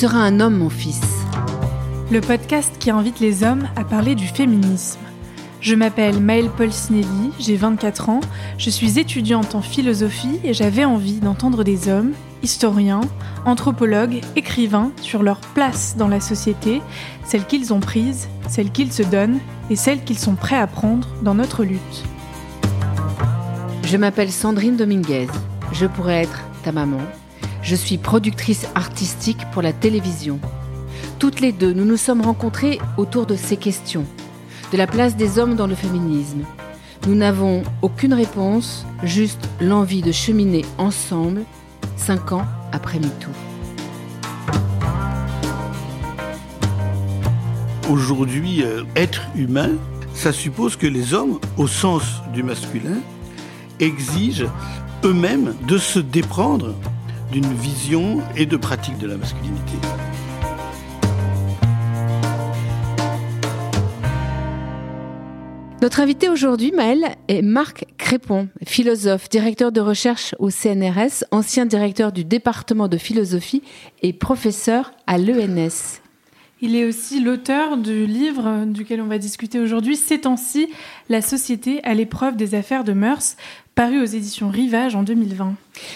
seras un homme, mon fils. Le podcast qui invite les hommes à parler du féminisme. Je m'appelle Maëlle Polsinelli, j'ai 24 ans, je suis étudiante en philosophie et j'avais envie d'entendre des hommes, historiens, anthropologues, écrivains sur leur place dans la société, celle qu'ils ont prise, celle qu'ils se donnent et celle qu'ils sont prêts à prendre dans notre lutte. Je m'appelle Sandrine Dominguez. Je pourrais être ta maman. Je suis productrice artistique pour la télévision. Toutes les deux, nous nous sommes rencontrées autour de ces questions de la place des hommes dans le féminisme. Nous n'avons aucune réponse, juste l'envie de cheminer ensemble, cinq ans après MeToo. Aujourd'hui, euh, être humain, ça suppose que les hommes, au sens du masculin, exigent eux-mêmes de se déprendre d'une vision et de pratique de la masculinité. Notre invité aujourd'hui, Maël, est Marc Crépon, philosophe, directeur de recherche au CNRS, ancien directeur du département de philosophie et professeur à l'ENS. Il est aussi l'auteur du livre duquel on va discuter aujourd'hui, Ces temps-ci, la société à l'épreuve des affaires de mœurs, paru aux éditions Rivage en 2020.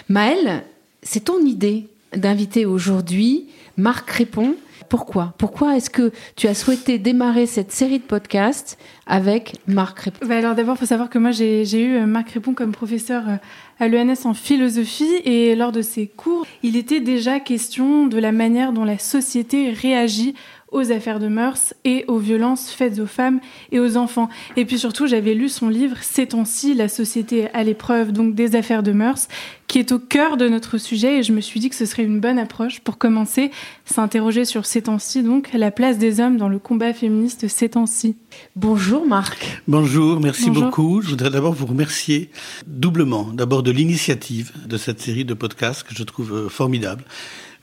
Maël, c'est ton idée d'inviter aujourd'hui. Marc Crépon, pourquoi? Pourquoi est-ce que tu as souhaité démarrer cette série de podcasts avec Marc Répon bah Alors d'abord, il faut savoir que moi, j'ai eu euh, Marc Répon comme professeur euh, à l'ENS en philosophie et lors de ses cours, il était déjà question de la manière dont la société réagit aux affaires de mœurs et aux violences faites aux femmes et aux enfants. Et puis surtout, j'avais lu son livre Ces temps-ci, la société à l'épreuve donc des affaires de mœurs, qui est au cœur de notre sujet et je me suis dit que ce serait une bonne approche pour commencer, s'interroger sur ces temps-ci, donc la place des hommes dans le combat féministe ces temps-ci. Bonjour Marc. Bonjour, merci beaucoup. Je voudrais d'abord vous remercier doublement, d'abord de l'initiative de cette série de podcasts que je trouve euh, formidable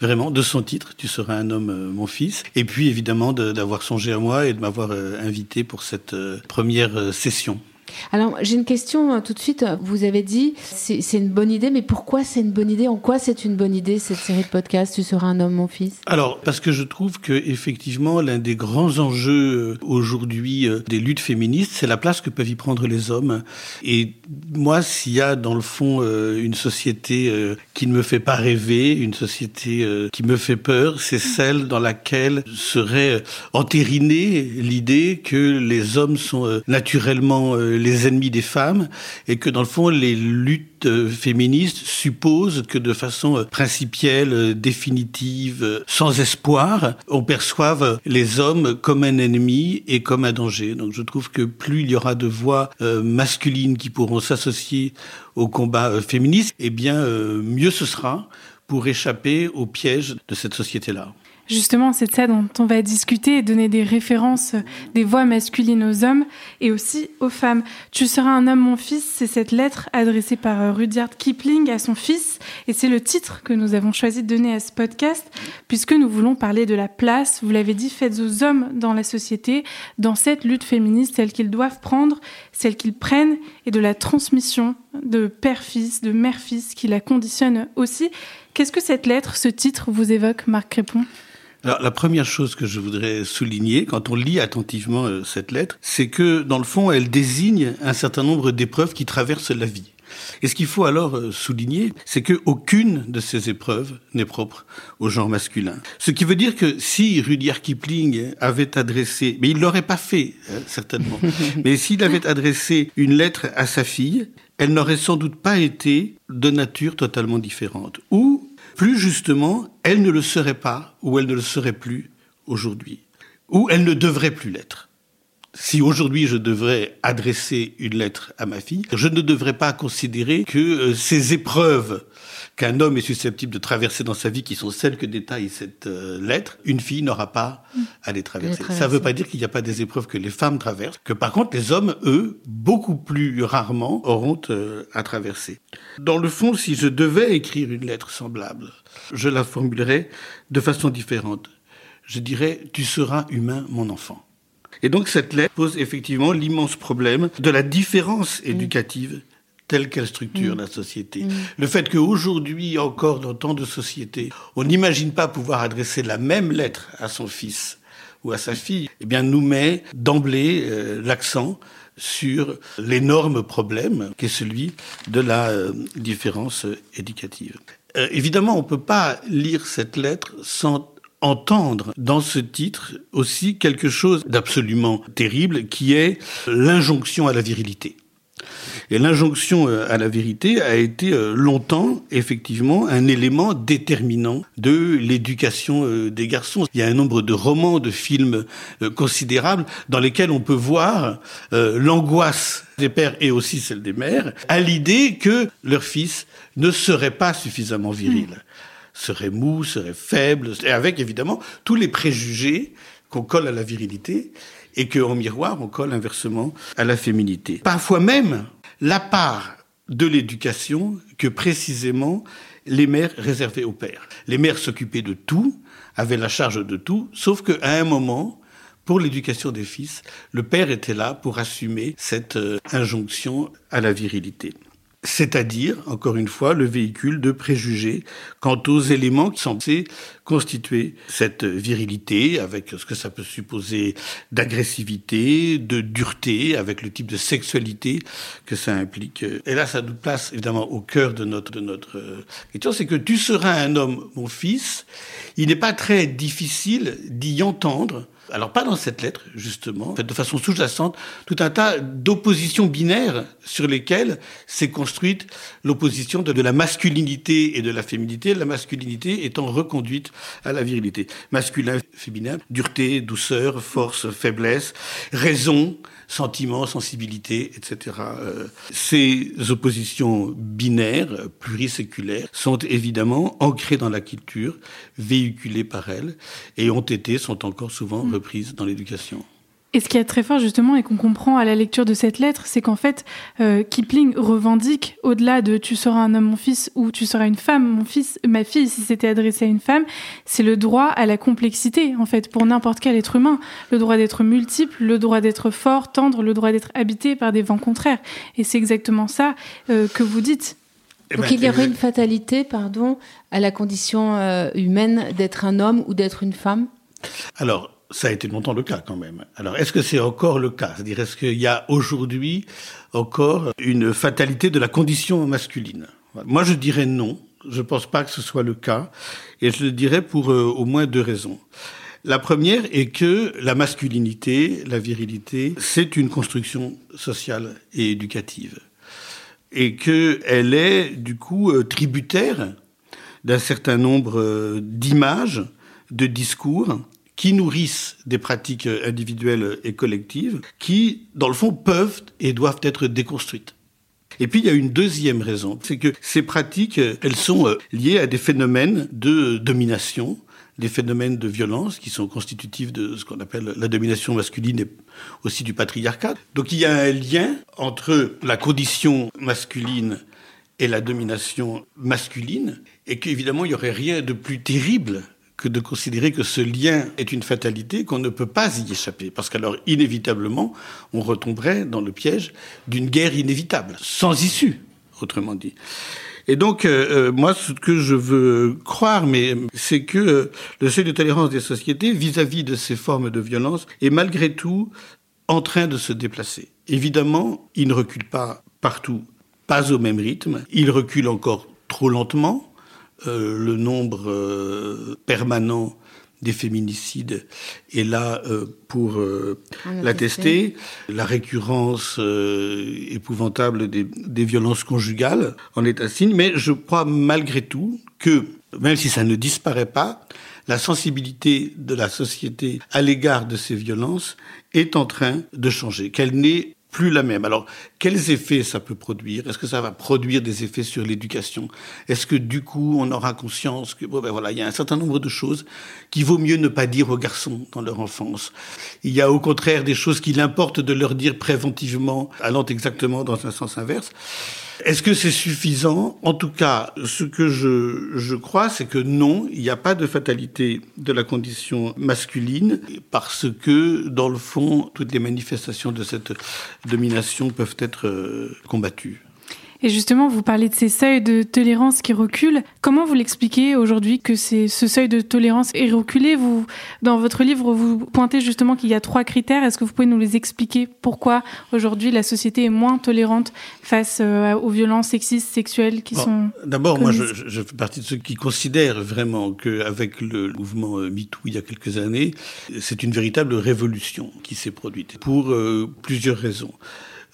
vraiment de son titre, Tu seras un homme, euh, mon fils. Et puis évidemment d'avoir songé à moi et de m'avoir euh, invité pour cette euh, première session. Alors, j'ai une question tout de suite. Vous avez dit, c'est une bonne idée, mais pourquoi c'est une bonne idée? En quoi c'est une bonne idée, cette série de podcasts? Tu seras un homme, mon fils Alors, parce que je trouve que effectivement, l'un des grands enjeux aujourd'hui des luttes féministes, c'est la place que peuvent y prendre les hommes. Et moi, s'il y a dans le fond une société qui ne me fait pas rêver, une société qui me fait peur, c'est celle dans laquelle serait entérinée l'idée que les hommes sont naturellement les ennemis des femmes et que dans le fond les luttes euh, féministes supposent que de façon euh, principielle, euh, définitive, sans espoir, on perçoive les hommes comme un ennemi et comme un danger. Donc je trouve que plus il y aura de voix masculines qui pourront s'associer au combat féministe, eh bien mieux ce sera pour échapper au piège de cette société-là. Justement, c'est de ça dont on va discuter et donner des références, des voix masculines aux hommes et aussi aux femmes. Tu seras un homme, mon fils, c'est cette lettre adressée par euh, Rudyard Kipling à son fils et c'est le titre que nous avons choisi de donner à ce podcast puisque nous voulons parler de la place, vous l'avez dit, faite aux hommes dans la société, dans cette lutte féministe, celle qu'ils doivent prendre, celle qu'ils prennent et de la transmission de père-fils, de mère-fils qui la conditionne aussi. Qu'est-ce que cette lettre, ce titre vous évoque, Marc Crépon? Alors, la première chose que je voudrais souligner, quand on lit attentivement euh, cette lettre, c'est que, dans le fond, elle désigne un certain nombre d'épreuves qui traversent la vie. Et ce qu'il faut alors euh, souligner, c'est qu'aucune de ces épreuves n'est propre au genre masculin. Ce qui veut dire que si Rudyard Kipling avait adressé, mais il l'aurait pas fait, hein, certainement, mais s'il avait adressé une lettre à sa fille, elle n'aurait sans doute pas été de nature totalement différente. Ou plus justement, elle ne le serait pas ou elle ne le serait plus aujourd'hui, ou elle ne devrait plus l'être. Si aujourd'hui je devrais adresser une lettre à ma fille, je ne devrais pas considérer que euh, ces épreuves qu'un homme est susceptible de traverser dans sa vie, qui sont celles que détaille cette euh, lettre, une fille n'aura pas à les traverser. Ça ne veut pas dire qu'il n'y a pas des épreuves que les femmes traversent, que par contre les hommes, eux, beaucoup plus rarement auront euh, à traverser. Dans le fond, si je devais écrire une lettre semblable, je la formulerais de façon différente. Je dirais, tu seras humain, mon enfant. Et donc cette lettre pose effectivement l'immense problème de la différence éducative telle qu'elle structure mm. la société. Mm. Le fait qu'aujourd'hui, encore dans tant de sociétés, on n'imagine pas pouvoir adresser la même lettre à son fils ou à sa fille, eh bien, nous met d'emblée euh, l'accent sur l'énorme problème qui est celui de la euh, différence éducative. Euh, évidemment, on ne peut pas lire cette lettre sans entendre dans ce titre aussi quelque chose d'absolument terrible qui est l'injonction à la virilité. Et l'injonction euh, à la vérité a été euh, longtemps, effectivement, un élément déterminant de l'éducation euh, des garçons. Il y a un nombre de romans, de films considérables dans lesquels on peut voir l'angoisse des pères et aussi celle des mères à l'idée que leur fils ne serait pas suffisamment viril. serait mou, serait faible, et avec évidemment tous les préjugés qu'on colle à la virilité et qu'en miroir on colle inversement à la féminité. Parfois même, la part de l'éducation que précisément les mères réservaient aux pères. Les mères s'occupaient de tout, avaient la charge de tout, sauf qu'à un moment, pour l'éducation des fils, le père était là pour assumer cette euh, injonction à la virilité c'est-à-dire, encore une fois, le véhicule de préjugés quant aux éléments censés constituer cette virilité, avec ce que ça peut supposer d'agressivité, de dureté, avec le type de sexualité que ça implique. Et là, ça nous place évidemment au cœur de notre, de notre euh, question, c'est que tu seras un homme, mon fils. Il n'est pas très difficile d'y entendre alors pas dans cette lettre, justement, de façon sous-jacente, tout un tas d'oppositions binaires sur lesquelles s'est construite l'opposition de, la masculinité et de la féminité, la masculinité étant reconduite à la virilité. Masculin, féminin, dureté, douceur, force, faiblesse, raison, sentiment, sensibilité, etc. Euh, ces oppositions binaires, pluriséculaires, sont évidemment ancrées dans la culture, véhiculées par elle, et ont été, sont encore souvent mm. reprises dans l'éducation. Et ce qui est très fort justement et qu'on comprend à la lecture de cette lettre, c'est qu'en fait, euh, Kipling revendique au-delà de tu seras un homme mon fils ou tu seras une femme mon fils, ma fille si c'était adressé à une femme, c'est le droit à la complexité en fait pour n'importe quel être humain, le droit d'être multiple, le droit d'être fort, tendre, le droit d'être habité par des vents contraires. Et c'est exactement ça euh, que vous dites. Eh Donc ben, il y aurait une fatalité, pardon, à la condition euh, humaine d'être un homme ou d'être une femme? Alors, ça a été longtemps le cas quand même. Alors, est-ce que c'est encore le cas? C'est-à-dire, est-ce qu'il y a aujourd'hui encore une fatalité de la condition masculine? Moi, je dirais non. Je ne pense pas que ce soit le cas. Et je le dirais pour euh, au moins deux raisons. La première est que la masculinité, la virilité, c'est une construction sociale et éducative. Et qu'elle est, du coup, euh, tributaire d'un certain nombre euh, d'images, de discours, qui nourrissent des pratiques individuelles et collectives, qui, dans le fond, peuvent et doivent être déconstruites. Et puis il y a une deuxième raison, c'est que ces pratiques, elles sont euh, liées à des phénomènes de domination, des phénomènes de violence qui sont constitutifs de ce qu'on appelle la domination masculine et aussi du patriarcat. Donc il y a un lien entre la condition masculine et la domination masculine, et qu'évidemment il n'y aurait rien de plus terrible que de considérer que ce lien est une fatalité, qu'on ne peut pas y échapper. Parce qu'alors, inévitablement, on retomberait dans le piège d'une guerre inévitable, sans issue, autrement dit. Et donc, euh, euh, moi, ce que je veux croire, c'est que euh, le seuil de tolérance des sociétés vis-à-vis de ces formes de violence est malgré tout en train de se déplacer. Évidemment, il ne recule pas partout, pas au même rythme. Il recule encore trop lentement. Euh, le nombre euh, permanent des féminicides est là euh, pour l'attester. La récurrence épouvantable des, des, violences conjugales en est un signe. Mais je crois malgré tout que, même si ça ne disparaît pas, la sensibilité de la société à l'égard de ces violences est en train de changer, qu'elle n'est plus la même. Alors, quels effets ça peut produire? Est-ce que ça va produire des effets sur l'éducation? Est-ce que du coup, on aura conscience que, bon, ben voilà, il y a un certain nombre de choses qu'il vaut mieux ne pas dire aux garçons dans leur enfance? Il y a au contraire des choses qu'il importe de leur dire préventivement, allant exactement dans un sens inverse. Est-ce que c'est suffisant? En tout cas, ce que je, je crois, c'est que non, il n'y a pas de fatalité de la condition masculine, parce que, dans le fond, toutes les manifestations de cette domination peuvent être euh, combattues. Et justement, vous parlez de ces seuils de tolérance qui reculent. Comment vous l'expliquez aujourd'hui que ce seuil de tolérance est reculé? Vous, Dans votre livre, vous pointez justement qu'il y a trois critères. Est-ce que vous pouvez nous les expliquer? Pourquoi aujourd'hui la société est moins tolérante face euh, aux violences sexistes, sexuelles qui sont... D'abord, moi, je, je, fais partie de ceux qui considèrent vraiment qu'avec le mouvement euh, MeToo il y a quelques années, c'est une véritable révolution qui s'est produite pour euh, plusieurs raisons.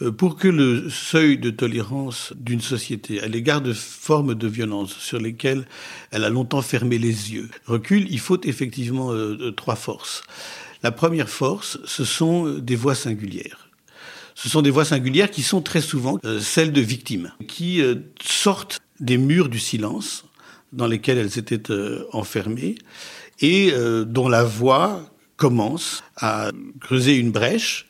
Euh, pour que le seuil de tolérance d'une société à l'égard de formes de violence sur lesquelles elle a longtemps fermé les yeux recule, il faut effectivement euh, trois forces. La première force, ce sont des voix singulières. Ce sont des voix singulières qui sont très souvent celles de victimes, qui sortent des murs du silence dans lesquels elles étaient enfermées et dont la voix commence à creuser une brèche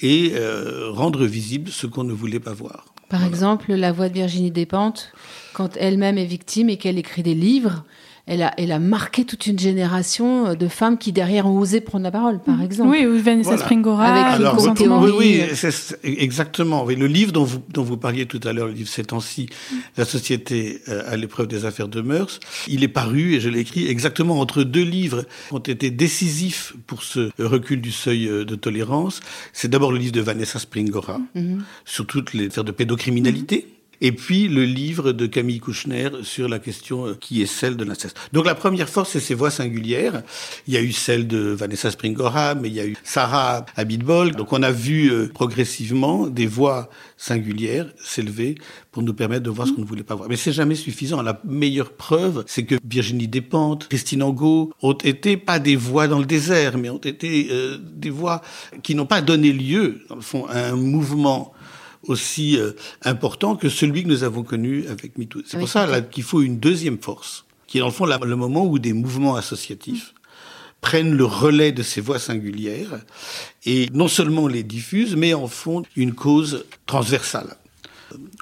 et euh, rendre visible ce qu'on ne voulait pas voir. Par exemple, la voix de Virginie Despentes, quand elle-même est victime et qu'elle écrit des livres, elle a, elle a marqué toute une génération de femmes qui derrière ont osé prendre la parole, par exemple. Oui, ou Vanessa Springora, avec Alors, oui, oui, c'est exactement. Oui, le livre dont vous, dont vous parliez tout à l'heure, le livre Ces temps-ci, La société euh, à l'épreuve des affaires de mœurs, il est paru, et je l'ai écrit, exactement entre deux livres qui ont été décisifs pour ce recul du seuil euh, de tolérance. C'est d'abord le livre de Vanessa Springora, mm-hmm. sur toutes les affaires de pédocriminalité. Et puis le livre de Camille Kouchner sur la question euh, qui est celle de l'inceste. Donc la première force, c'est ces voix singulières. Il y a eu celle de Vanessa Springora, mais il y a eu Sarah Abitbol. Donc on a vu euh, progressivement des voix singulières s'élever pour nous permettre de voir ce qu'on ne voulait pas voir. Mais c'est jamais suffisant. La meilleure preuve, c'est que Virginie Despentes, Christine Angot ont été pas des voix dans le désert, mais ont été euh, des voix qui n'ont pas donné lieu, dans le fond, à un mouvement aussi euh, important que celui que nous avons connu avec MeToo. C'est pour ça qu'il faut une deuxième force, qui est dans le fond le moment où des mouvements associatifs prennent le relais de ces voix singulières et non seulement les diffusent, mais en font une cause transversale.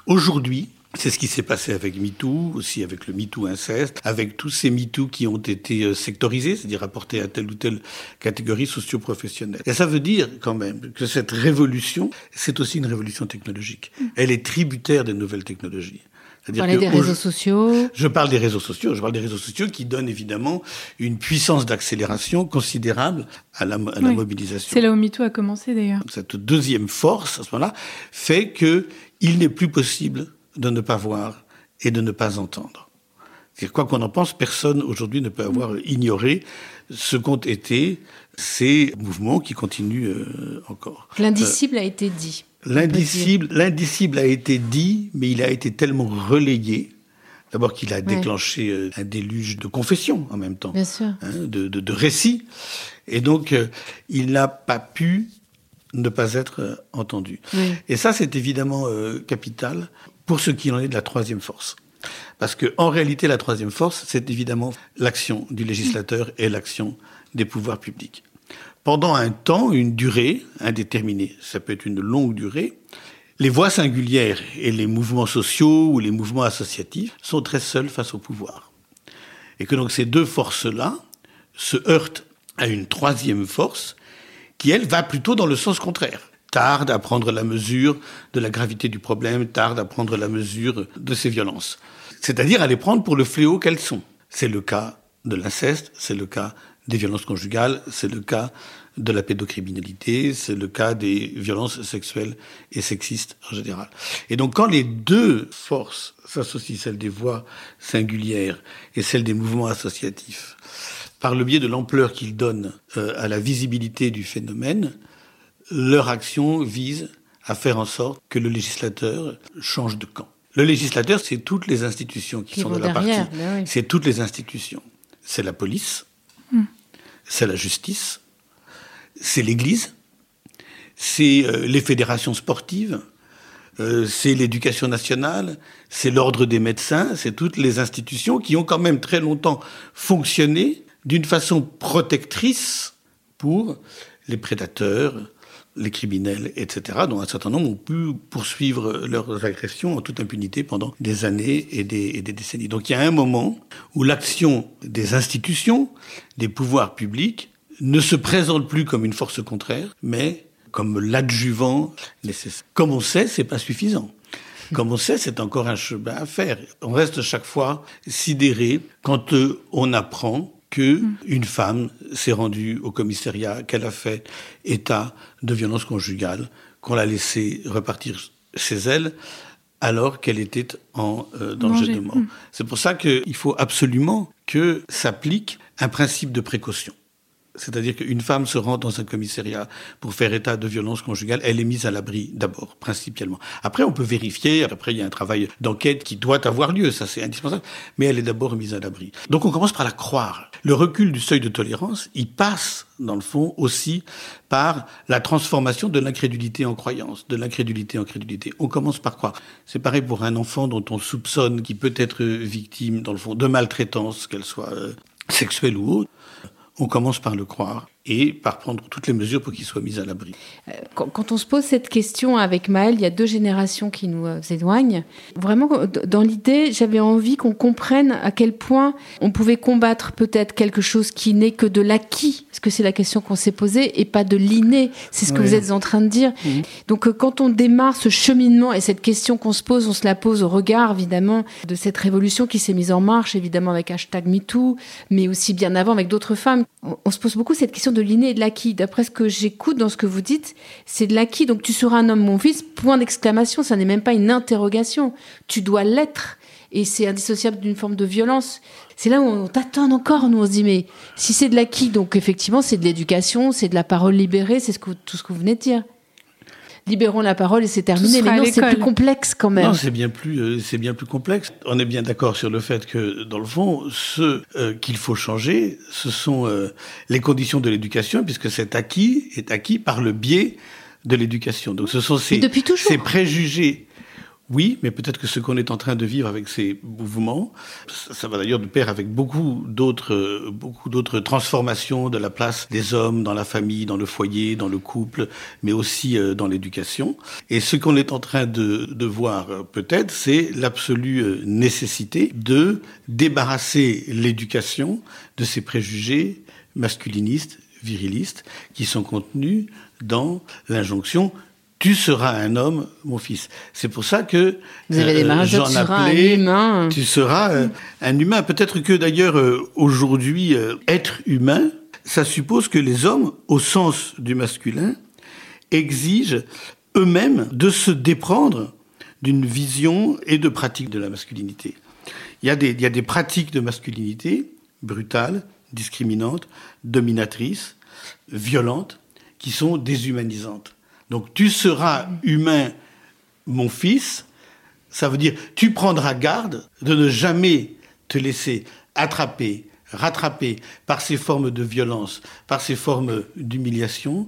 Aujourd'hui, c'est ce qui s'est passé avec MeToo, aussi avec le MeToo inceste, avec tous ces MeToo qui ont été euh, sectorisés, c'est-à-dire apportés à telle ou telle catégorie socio-professionnelle. Et ça veut dire quand même que cette révolution, c'est aussi une révolution technologique. Elle est tributaire des nouvelles technologies. Vous parlez des réseaux sociaux Je parle des réseaux sociaux. Je parle des réseaux sociaux qui donnent évidemment une puissance d'accélération considérable à la, à la mobilisation. C'est là où MeToo a commencé d'ailleurs. Cette deuxième force, à ce moment-là, fait que il n'est plus possible de ne pas voir et de ne pas entendre. Quoi qu'on en pense, personne aujourd'hui ne peut avoir ignoré ce qu'ont été ces mouvements qui continuent euh, encore. L'indicible a été dit. L'indicible, l'indicible a été dit, mais il a été tellement relayé. D'abord qu'il a déclenché euh, un déluge de confessions en même temps, Bien sûr. Hein, de, de, de, récits. Et donc, euh, il n'a pas pu ne pas être entendu. Et ça, c'est évidemment capital pour ce qui en est de la troisième force. Parce que, en réalité, la troisième force, c'est évidemment l'action du législateur et l'action des pouvoirs publics. Pendant un temps, une durée indéterminée, ça peut être une longue durée, les voix singulières et les mouvements sociaux ou les mouvements associatifs sont très seuls face au pouvoir. Et que donc ces deux forces-là se heurtent à une troisième force qui, elle, va plutôt dans le sens contraire tarde à prendre la mesure de la gravité du problème, tarde à prendre la mesure de ces violences. C'est-à-dire à les prendre pour le fléau qu'elles sont. C'est le cas de l'inceste, c'est le cas des violences conjugales, c'est le cas de la pédocriminalité, c'est le cas des violences sexuelles et sexistes en général. Et donc quand les deux forces s'associent, celle des voix singulières et celle des mouvements associatifs, par le biais de l'ampleur qu'ils donnent euh, à la visibilité du phénomène, leur action vise à faire en sorte que le législateur change de camp. Le législateur, c'est toutes les institutions qui, sont de la partie. Ben c'est toutes les institutions. C'est la police, hmm. c'est la justice, c'est l'Église, c'est euh, les fédérations sportives, euh, c'est l'éducation nationale, c'est l'ordre des médecins, c'est toutes les institutions qui ont quand même très longtemps fonctionné d'une façon protectrice pour les prédateurs, les criminels, etc., dont un certain nombre ont pu poursuivre leurs agressions en toute impunité pendant des années et des, décennies. Donc il y a un moment où l'action des institutions, des pouvoirs publics, ne se présente plus comme une force contraire, mais comme l'adjuvant nécessaire. Comme on sait, c'est pas suffisant. Comme on sait, c'est encore un chemin à faire. On reste chaque fois sidéré quand euh, on apprend que une femme s'est rendue au commissariat, qu'elle a fait état de violence conjugale, qu'on l'a laissé repartir chez elle alors qu'elle était en euh, danger, de mort. Mm. C'est pour ça qu'il faut absolument que s'applique un principe de précaution. C'est-à-dire qu'une femme se rend dans un commissariat pour faire état de violence conjugale, elle est mise à l'abri d'abord, principalement. Après, on peut vérifier, après il y a un travail d'enquête qui doit avoir lieu, ça c'est indispensable, mais elle est d'abord mise à l'abri. Donc on commence par la croire. Le recul du seuil de tolérance, il passe, dans le fond, aussi par la transformation de l'incrédulité en croyance, de l'incrédulité en crédulité. On commence par croire. C'est pareil pour un enfant dont on soupçonne qu'il peut être victime, dans le fond, de maltraitance, qu'elle soit euh, sexuelle ou autre on commence par le croire et par prendre toutes les mesures pour qu'il soit mis à l'abri. Euh, quand, on se pose cette question avec Maël, il y a deux générations qui nous euh, éloignent. Vraiment, dans l'idée, j'avais envie qu'on comprenne à quel point on pouvait combattre peut-être quelque chose qui n'est que de l'acquis, parce que c'est la question qu'on s'est posée, et pas de l'inné? C'est ce que vous êtes en train de dire. Mhm. Donc euh, quand on démarre ce cheminement et cette question qu'on se pose, on se la pose au regard, évidemment, de cette révolution qui s'est mise en marche, évidemment avec hashtag MeToo, mais aussi bien avant avec d'autres femmes. On, on se pose beaucoup cette question de l'inné et de l'acquis. D'après ce que j'écoute dans ce que vous dites, c'est de l'acquis. Donc tu seras un homme, mon fils, point d'exclamation. Ça n'est même pas une interrogation. Tu dois l'être. Et c'est indissociable d'une forme de violence. C'est là où on t'attend encore, nous, on se dit, mais si c'est de l'acquis, donc effectivement, c'est de l'éducation, c'est de la parole libérée, c'est ce tout ce que vous venez de dire libérons la parole et c'est terminé. Mais non, c'est plus complexe quand même. Non, c'est bien plus, euh, c'est bien plus complexe. On est bien d'accord sur le fait que, dans le fond, ce euh, qu'il faut changer, ce sont euh, les conditions de l'éducation, puisque cet acquis est acquis par le biais de l'éducation. Donc, ce sont ces, ces préjugés oui, mais peut-être que ce qu'on est en train de vivre avec ces mouvements, ça va d'ailleurs de pair avec beaucoup d'autres, beaucoup d'autres transformations de la place des hommes dans la famille, dans le foyer, dans le couple, mais aussi euh, dans l'éducation. Et ce qu'on est en train de, de voir euh, peut-être, c'est l'absolue euh, nécessité de débarrasser l'éducation de ces préjugés masculinistes, virilistes, qui sont contenus dans l'injonction tu seras un homme, mon fils. C'est pour ça que Vous avez euh, j'en un humain. Tu seras euh, un humain. Peut-être que d'ailleurs euh, aujourd'hui, être humain, ça suppose que les hommes, au sens du masculin, exigent eux-mêmes de se déprendre d'une vision et de pratique de la masculinité. Il y a des, il y a des pratiques de masculinité brutales, discriminantes, dominatrices, violentes, qui sont déshumanisantes. Donc tu seras humain, mon fils. Ça veut dire tu prendras garde de ne jamais te laisser attraper, rattraper par ces formes de violence, par ces formes d'humiliation,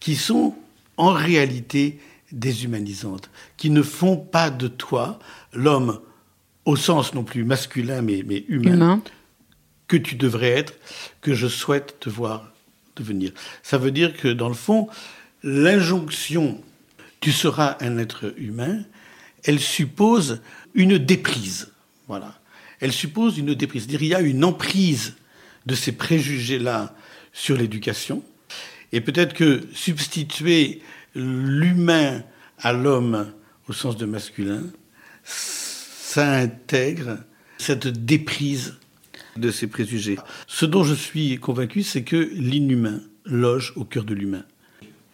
qui sont en réalité déshumanisantes, qui ne font pas de toi l'homme au sens non plus masculin mais, mais humain, humain, que tu devrais être, que je souhaite te voir devenir. Ça veut dire que dans le fond, l'injonction tu seras un être humain, elle suppose une déprise. Voilà. Elle suppose une déprise. C'est-à-dire, il y a une emprise de ces préjugés-là sur l'éducation. Et peut-être que substituer l'humain à l'homme au sens de masculin, ça intègre cette déprise de ces préjugés. Ce dont je suis convaincu, c'est que l'inhumain loge au cœur de l'humain.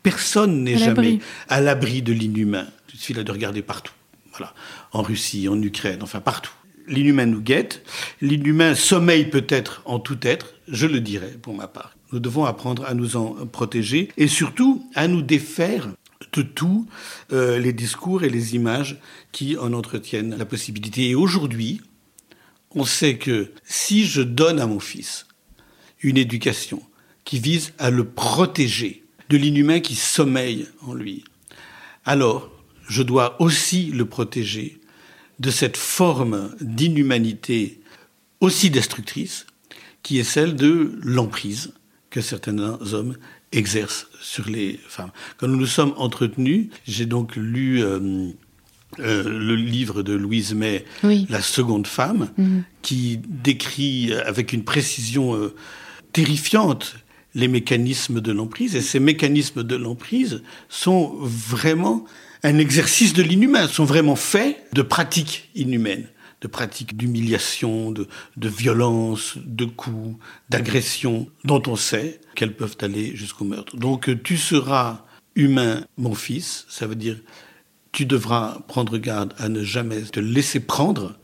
Personne n'est jamais à l'abri de l'inhumain. Il suffit de regarder partout. Voilà. En Russie, en Ukraine, enfin partout. L'inhumain nous guette. L'inhumain sommeille peut-être en tout être, je le dirais pour ma part. Nous devons apprendre à nous en protéger et surtout à nous défaire de tous euh, les discours et les images qui en entretiennent la possibilité. Et aujourd'hui, on sait que si je donne à mon fils une éducation qui vise à le protéger de l'inhumain qui sommeille en lui. Alors, je dois aussi le protéger de cette forme d'inhumanité aussi destructrice qui est celle de l'emprise que certains hommes exercent sur les femmes. Quand nous nous sommes entretenus, j'ai donc lu euh, euh, le livre de Louise May, La seconde femme, mhm. qui décrit avec une précision euh, terrifiante les mécanismes de l'emprise. Et ces mécanismes de l'emprise sont vraiment un exercice de l'inhumain, sont vraiment faits de pratiques inhumaines de pratiques d'humiliation, de, violence, de coups, d'agression, dont on sait qu'elles peuvent aller jusqu'au meurtre. Donc tu seras humain, mon fils, ça veut dire tu devras prendre garde à ne jamais te laisser prendre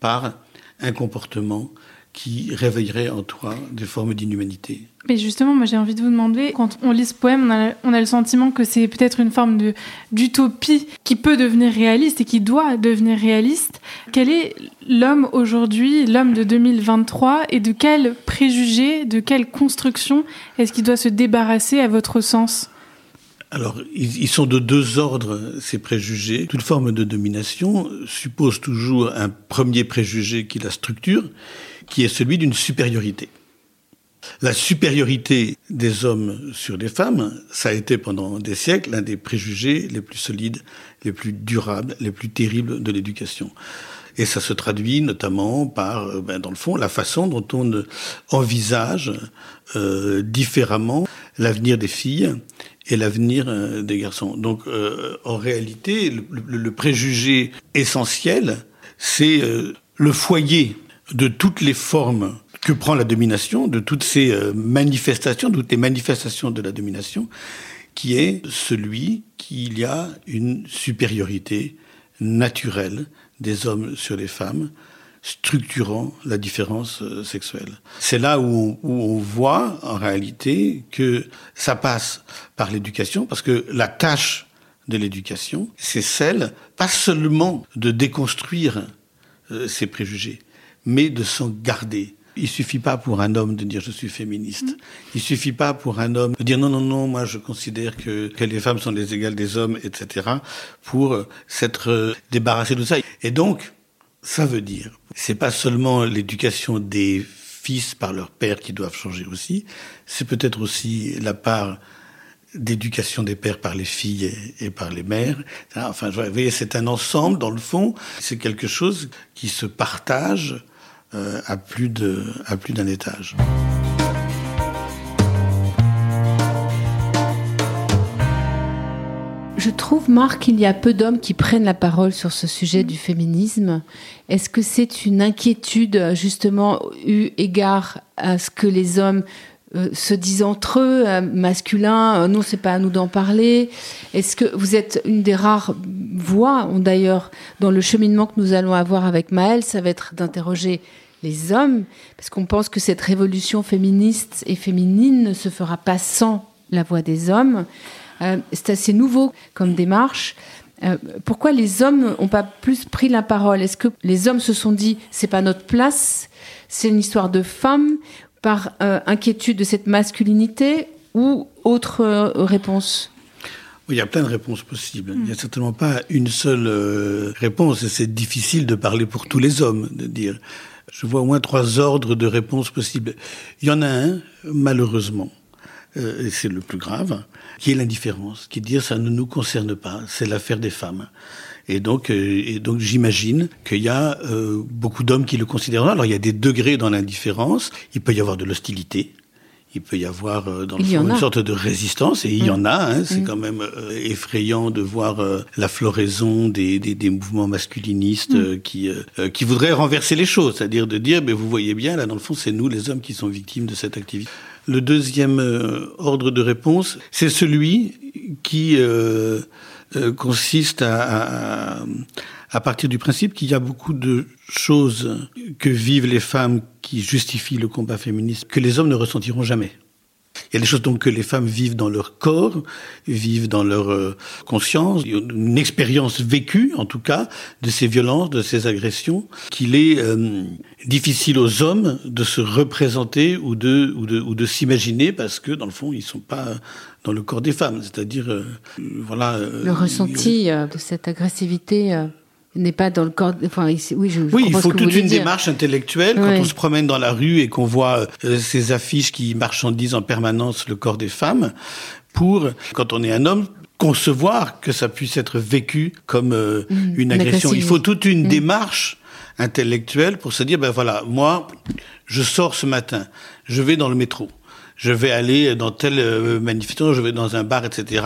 par un comportement qui réveillerait en toi des formes d'inhumanité. Mais justement, moi j'ai envie de vous demander, quand on lit ce poème, on a, le sentiment que c'est peut-être une forme de, d'utopie qui peut devenir réaliste et qui doit devenir réaliste. Quel est l'homme aujourd'hui, l'homme de 2023, et de quels préjugés, de quelle construction est-ce qu'il doit se débarrasser à votre sens? Alors, ils sont de deux ordres, ces préjugés. Toute forme de domination suppose toujours un premier préjugé qui la structure, qui est celui d'une supériorité. La supériorité des hommes sur les femmes, ça a été pendant des siècles l'un des préjugés les plus solides, les plus durables, les plus terribles de l'éducation. Et ça se traduit notamment par, euh, ben, dans le fond, la façon dont on envisage euh, différemment l'avenir des filles et l'avenir euh, des garçons. Donc, euh, en réalité, le, préjugé essentiel, c'est le foyer de toutes les formes que prend la domination, de toutes ces euh, manifestations, de toutes les manifestations de la domination, qui est celui qu'il y a une supériorité naturelle des hommes sur les femmes, structurant la différence euh, sexuelle. C'est là où on, où on, voit en réalité que ça passe par l'éducation, parce que la tâche de l'éducation, c'est celle, pas seulement de déconstruire euh, ces préjugés, mais de s'en garder. Il suffit pas pour un homme de dire je suis féministe. Il suffit pas pour un homme de dire non non non moi je considère que, que les femmes sont les égales des hommes etc. pour euh, s'être euh, débarrassé de ça. Et donc ça veut dire c'est pas seulement l'éducation des fils par leur père qui doivent changer aussi. C'est peut-être aussi la part d'éducation des pères par les filles et, par les mères. Enfin, vous voyez, c'est un ensemble, dans le fond. C'est quelque chose qui se partage euh, à plus de à plus d'un étage. Je trouve, Marc, qu'il y a peu d'hommes qui prennent la parole sur ce sujet du féminisme. Est-ce que c'est une inquiétude, justement, eu égard à ce que les hommes euh, se disent entre eux, euh, masculins, euh, non, c'est pas à nous d'en parler Est-ce que vous êtes une des rares voix, d'ailleurs, dans le cheminement que nous allons avoir avec Maëlle, ça va être d'interroger les hommes, parce qu'on pense que cette révolution féministe et féminine ne se fera pas sans la voix des hommes. Euh, c'est assez nouveau comme démarche. Euh, pourquoi les hommes n'ont pas plus pris la parole? Est-ce que les hommes se sont dit c'est pas notre place, c'est une histoire de femmes, par euh, inquiétude de cette masculinité ou autre réponse? Il y a plein de réponses possibles. Il n'y a certainement pas une seule réponse et c'est difficile de parler pour tous les hommes, de dire je vois au moins trois ordres de réponses possibles. Il y en a un, malheureusement, et c'est le plus grave, qui est l'indifférence, qui dire ça ne nous concerne pas, c'est l'affaire des femmes. Et donc, euh, et donc j'imagine qu'il y a euh, beaucoup d'hommes qui le considèrent. Alors il y a des degrés dans l'indifférence. Il peut y avoir de l'hostilité il peut y avoir euh, dans le fond une sorte de résistance, et il y en a. Hein, c'est mm. quand même euh, effrayant de voir euh, la floraison des, des, des mouvements masculinistes mm. qui qui voudraient renverser les choses, c'est-à-dire de dire, mais vous voyez bien, là dans le fond, c'est nous les hommes qui sont victimes de cette activité. Le deuxième ordre de réponse, c'est celui qui consiste à, à à partir du principe qu'il y a beaucoup de choses que vivent les femmes qui justifient le combat féministe que les hommes ne ressentiront jamais. Il y a des choses donc que les femmes vivent dans leur corps, vivent dans leur euh, conscience, une expérience vécue en tout cas de ces violences, de ces agressions, qu'il est euh, difficile aux hommes de se représenter ou de ou de, ou de s'imaginer parce que dans le fond ils sont pas dans le corps des femmes, c'est-à-dire euh, voilà. le ressenti de cette agressivité n'est pas dans le corps. Enfin, oui, je, oui il faut toute une démarche intellectuelle quand on se promène dans la rue et qu'on voit euh, ces affiches qui marchandisent en permanence le corps des femmes, pour quand on est un homme concevoir que ça puisse être vécu comme euh, mmh, une agression. Il faut toute une mmh. démarche intellectuelle pour se dire ben voilà, moi, je sors ce matin, je vais dans le métro, je vais aller dans telle euh, manifestation, je vais dans un bar, etc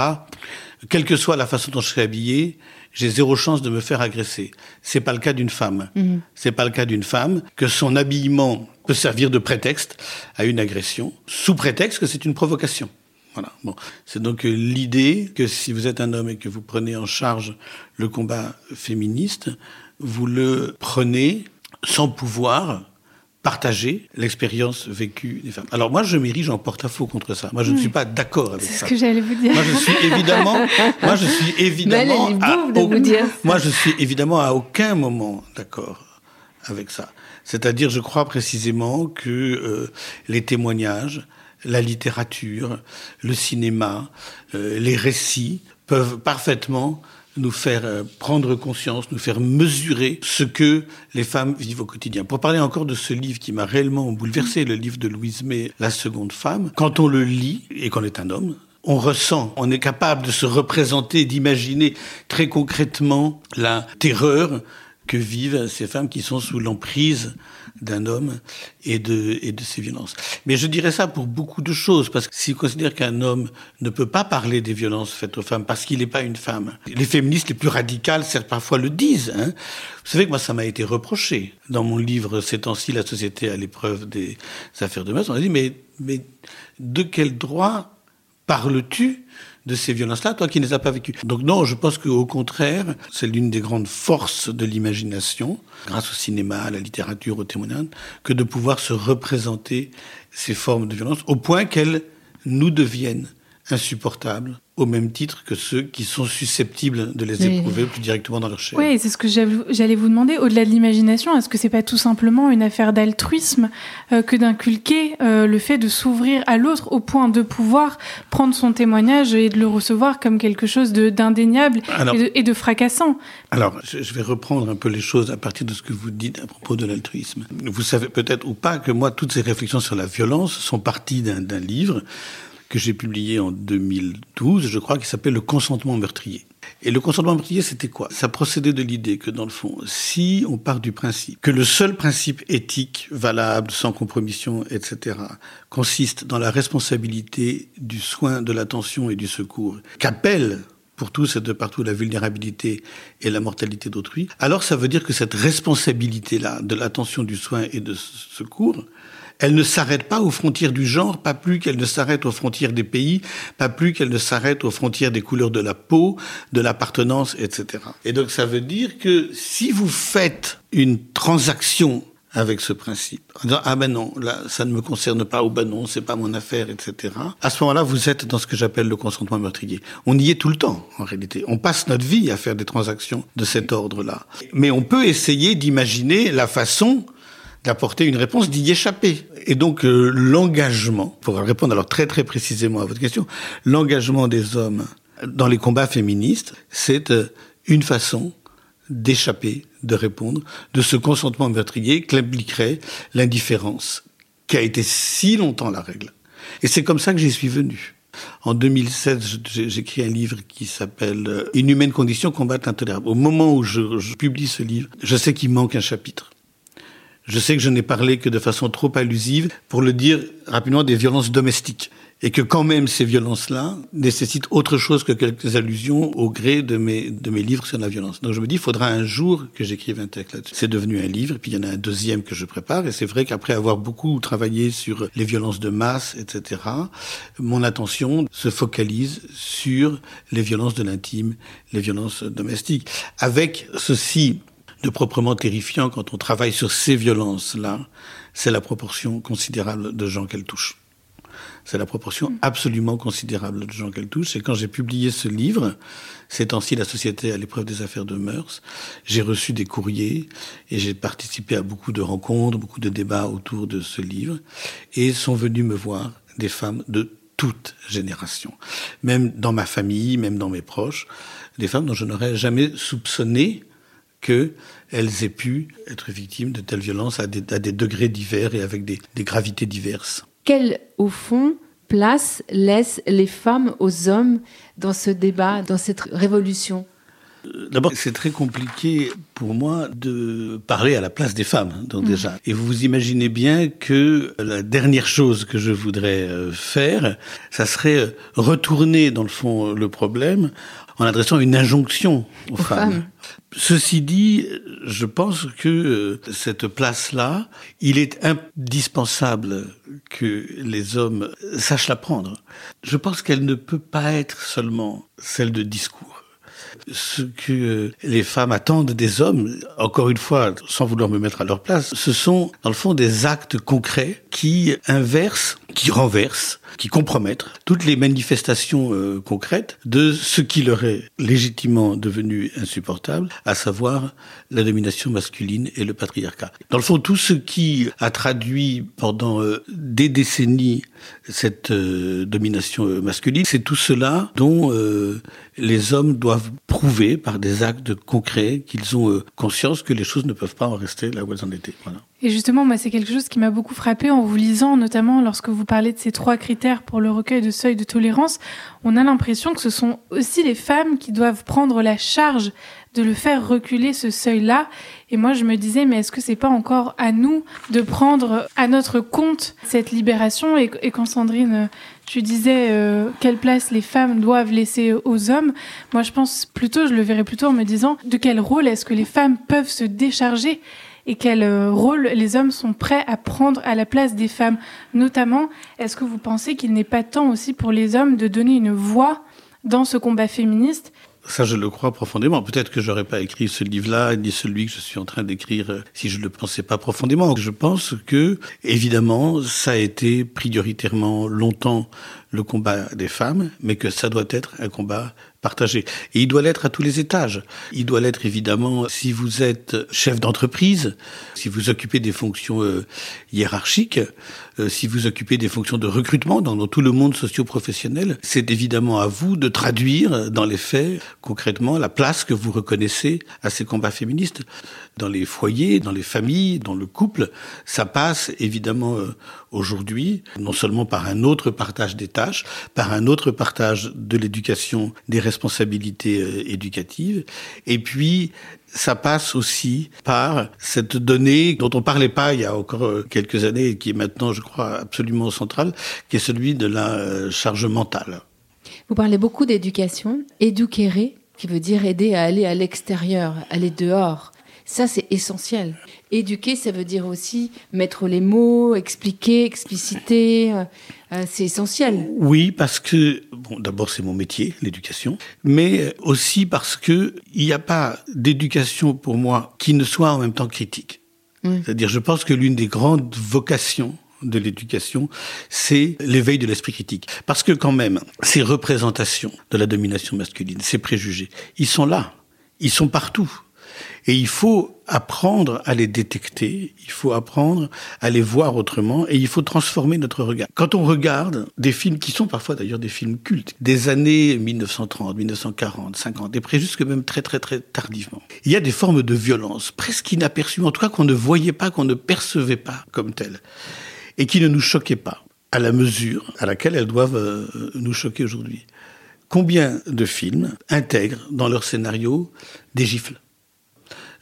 quelle que soit la façon dont je serai habillé, j'ai zéro chance de me faire agresser. C'est pas le cas d'une femme. Mhm. C'est pas le cas d'une femme que son habillement peut servir de prétexte à une agression, sous prétexte que c'est une provocation. Voilà. Bon, c'est donc euh, l'idée que si vous êtes un homme et que vous prenez en charge le combat féministe, vous le prenez sans pouvoir partager l'expérience vécue des femmes. Alors moi, je m'érige en porte-à-faux contre ça. Moi, je ne suis pas d'accord avec ça. C'est ce que j'allais vous dire. Moi, je suis évidemment, moi, je suis évidemment, à, vous dire moi, je suis évidemment à aucun moment d'accord avec ça. C'est-à-dire, je crois précisément que euh, les témoignages, la littérature, le cinéma, euh, les récits peuvent parfaitement nous faire euh, prendre conscience, nous faire mesurer ce que les femmes vivent au quotidien. Pour parler encore de ce livre qui m'a réellement bouleversé, le livre de Louise May, La seconde femme, quand on le lit et qu'on est un homme, on ressent, on est capable de se représenter, d'imaginer très concrètement la terreur que vivent ces femmes qui sont sous l'emprise d'un homme et de, et de ses violences. Mais je dirais ça pour beaucoup de choses, parce que s'il considère qu'un homme ne peut pas parler des violences faites aux femmes parce qu'il n'est pas une femme, les féministes les plus radicales, certes, parfois le disent. Hein. Vous savez que moi, ça m'a été reproché. Dans mon livre, ces temps-ci, la société à l'épreuve des affaires de mœurs, on a dit, mais, mais de quel droit parles-tu de ces violences-là, toi qui ne les as pas vécues. Donc non, je pense qu'au contraire, c'est l'une des grandes forces de l'imagination, grâce au cinéma, à la littérature, au témoignage, que de pouvoir se représenter ces formes de violence au point qu'elles nous deviennent insupportables au même titre que ceux qui sont susceptibles de les éprouver plus directement dans leur chair. Oui, c'est ce que j'allais vous demander. Au-delà de l'imagination, est-ce que c'est pas tout simplement une affaire d'altruisme euh, que d'inculquer euh, le fait de s'ouvrir à l'autre au point de pouvoir prendre son témoignage et de le recevoir comme quelque chose d'indéniable et, et, de fracassant? Alors, je vais reprendre un peu les choses à partir de ce que vous dites à propos de l'altruisme. Vous savez peut-être ou pas que moi, toutes ces réflexions sur la violence sont parties d'un livre que j'ai publié en 2012, je crois, qui s'appelle Le consentement meurtrier. Et le consentement meurtrier, c'était quoi? Ça procédait de l'idée que, dans le fond, si on part du principe que le seul principe éthique valable, sans compromission, etc., consiste dans la responsabilité du soin, de l'attention et du secours, qu'appelle pour tous et de partout la vulnérabilité et la mortalité d'autrui, alors ça veut dire que cette responsabilité-là de l'attention, du soin et de secours, elle ne s'arrête pas aux frontières du genre, pas plus qu'elle ne s'arrête aux frontières des pays, pas plus qu'elle ne s'arrête aux frontières des couleurs de la peau, de l'appartenance, etc. Et donc ça veut dire que si vous faites une transaction avec ce principe. Ah ben non, là, ça ne me concerne pas, ou ben non, c'est pas mon affaire, etc. À ce moment-là, vous êtes dans ce que j'appelle le consentement meurtrier. On y est tout le temps, en réalité. On passe notre vie à faire des transactions de cet ordre-là. Mais on peut essayer d'imaginer la façon d'apporter une réponse, d'y échapper. Et donc euh, l'engagement, pour répondre alors très très précisément à votre question, l'engagement des hommes dans les combats féministes, c'est euh, une façon d'échapper, de répondre, de ce consentement meurtrier qu'impliquerait l'indifférence, qui a été si longtemps la règle. Et c'est comme ça que j'y suis venu. En 2016, j'écris un livre qui s'appelle euh, Inhumaine condition, combat intolérable. Au moment où je, je publie ce livre, je sais qu'il manque un chapitre. Je sais que je n'ai parlé que de façon trop allusive pour le dire rapidement des violences domestiques et que quand même ces violences-là nécessitent autre chose que quelques allusions au gré de mes, de mes livres sur la violence. Donc je me dis, il faudra un jour que j'écrive un texte là-dessus. C'est devenu un livre, puis il y en a un deuxième que je prépare, et c'est vrai qu'après avoir beaucoup travaillé sur les violences de masse, etc., mon attention se focalise sur les violences de l'intime, les violences domestiques. Avec ceci, de proprement terrifiant quand on travaille sur ces violences-là, c'est la proportion considérable de gens qu'elles touchent. C'est la proportion mm. absolument considérable de gens qu'elles touchent. Et quand j'ai publié ce livre, ces temps-ci, la société à l'épreuve des affaires de mœurs, j'ai reçu des courriers et j'ai participé à beaucoup de rencontres, beaucoup de débats autour de ce livre. Et sont venus me voir des femmes de toute génération. Même dans ma famille, même dans mes proches, des femmes dont je n'aurais jamais soupçonné qu'elles aient pu être victimes de telles violences à des, degrés divers et avec des, gravités diverses. Quelle, au fond, place laissent les femmes aux hommes dans ce débat, dans cette révolution? D'abord, c'est très compliqué pour moi de parler à la place des femmes, donc mmh. déjà. Et vous imaginez bien que la dernière chose que je voudrais euh, faire, ça serait retourner, dans le fond, le problème en adressant une injonction aux, femmes. Ceci dit, je pense que euh, cette place-là, il est indispensable que les hommes sachent la prendre. Je pense qu'elle ne peut pas être seulement celle de discours ce que euh, les femmes attendent des hommes, encore une fois, sans vouloir me mettre à leur place, ce sont dans le fond des actes concrets qui inversent, qui renversent, qui compromettent toutes les manifestations euh, concrètes de ce qui leur est légitimement devenu insupportable, à savoir la domination masculine et le patriarcat. Dans le fond, tout ce qui a traduit pendant euh, des décennies cette domination masculine, c'est tout cela dont les hommes doivent prouver par des actes concrets qu'ils ont euh, conscience que les choses ne peuvent pas en rester là où elles en étaient. Et justement, moi, c'est quelque chose qui m'a beaucoup frappé en vous lisant, notamment lorsque vous parlez de ces trois critères pour le recueil de seuil de tolérance. On a l'impression que ce sont aussi les femmes qui doivent prendre la charge de le faire reculer ce seuil-là. Et moi, je me disais, mais est-ce que c'est pas encore à nous de prendre à notre compte cette libération? Et, quand Sandrine, tu disais euh, quelle place les femmes doivent laisser aux hommes, moi, je pense plutôt, je le verrais plutôt en me disant, de quel rôle est-ce que les femmes peuvent se décharger? Et quel euh, rôle les hommes sont prêts à prendre à la place des femmes. Notamment, est-ce que vous pensez qu'il n'est pas temps aussi pour les hommes de donner une voix dans ce combat féministe? Ça, je le crois profondément. Peut-être que j'aurais pas écrit ce livre-là, ni celui que je suis en train d'écrire, euh, si je le pensais pas profondément. Je pense que, évidemment, ça a été prioritairement longtemps le combat des femmes, mais que ça doit être un combat partagé. Et il doit l'être à tous les étages. Il doit l'être évidemment si vous êtes chef d'entreprise, si vous occupez des fonctions euh, hiérarchiques, euh, si vous occupez des fonctions de recrutement dans, dans tout le monde socio-professionnel. C'est évidemment à vous de traduire dans les faits concrètement la place que vous reconnaissez à ces combats féministes. Dans les foyers, dans les familles, dans le couple, ça passe évidemment euh, aujourd'hui non seulement par un autre partage des tâches, par un autre partage de l'éducation des responsabilités euh, éducatives. Et puis, ça passe aussi par cette donnée dont on parlait pas il y a encore euh, quelques années et qui est maintenant, je crois, absolument centrale, qui est celui de la euh, charge mentale. Vous parlez beaucoup d'éducation. Éduquer, qui veut dire aider à aller à l'extérieur, aller dehors. Ça, c'est essentiel. Éduquer, ça veut dire aussi mettre les mots, expliquer, expliciter. Euh, euh, c'est essentiel. Oui, parce que bon, d'abord c'est mon métier, l'éducation, mais aussi parce que il n'y a pas d'éducation pour moi qui ne soit en même temps critique. C'est-à-dire, je pense que l'une des grandes vocations de l'éducation, c'est l'éveil de l'esprit critique. Parce que quand même, ces représentations de la domination masculine, ces préjugés, ils sont là, ils sont partout. Et il faut apprendre à les détecter, il faut apprendre à les voir autrement, et il faut transformer notre regard. Quand on regarde des films qui sont parfois d'ailleurs des films cultes, des années 1930, 1940, 50, et jusque même très très très tardivement, il y a des formes de violence presque inaperçues, en tout cas qu'on ne voyait pas, qu'on ne percevait pas comme telles, et qui ne nous choquaient pas à la mesure à laquelle elles doivent euh, nous choquer aujourd'hui. Combien de films intègrent dans leur scénario des gifles?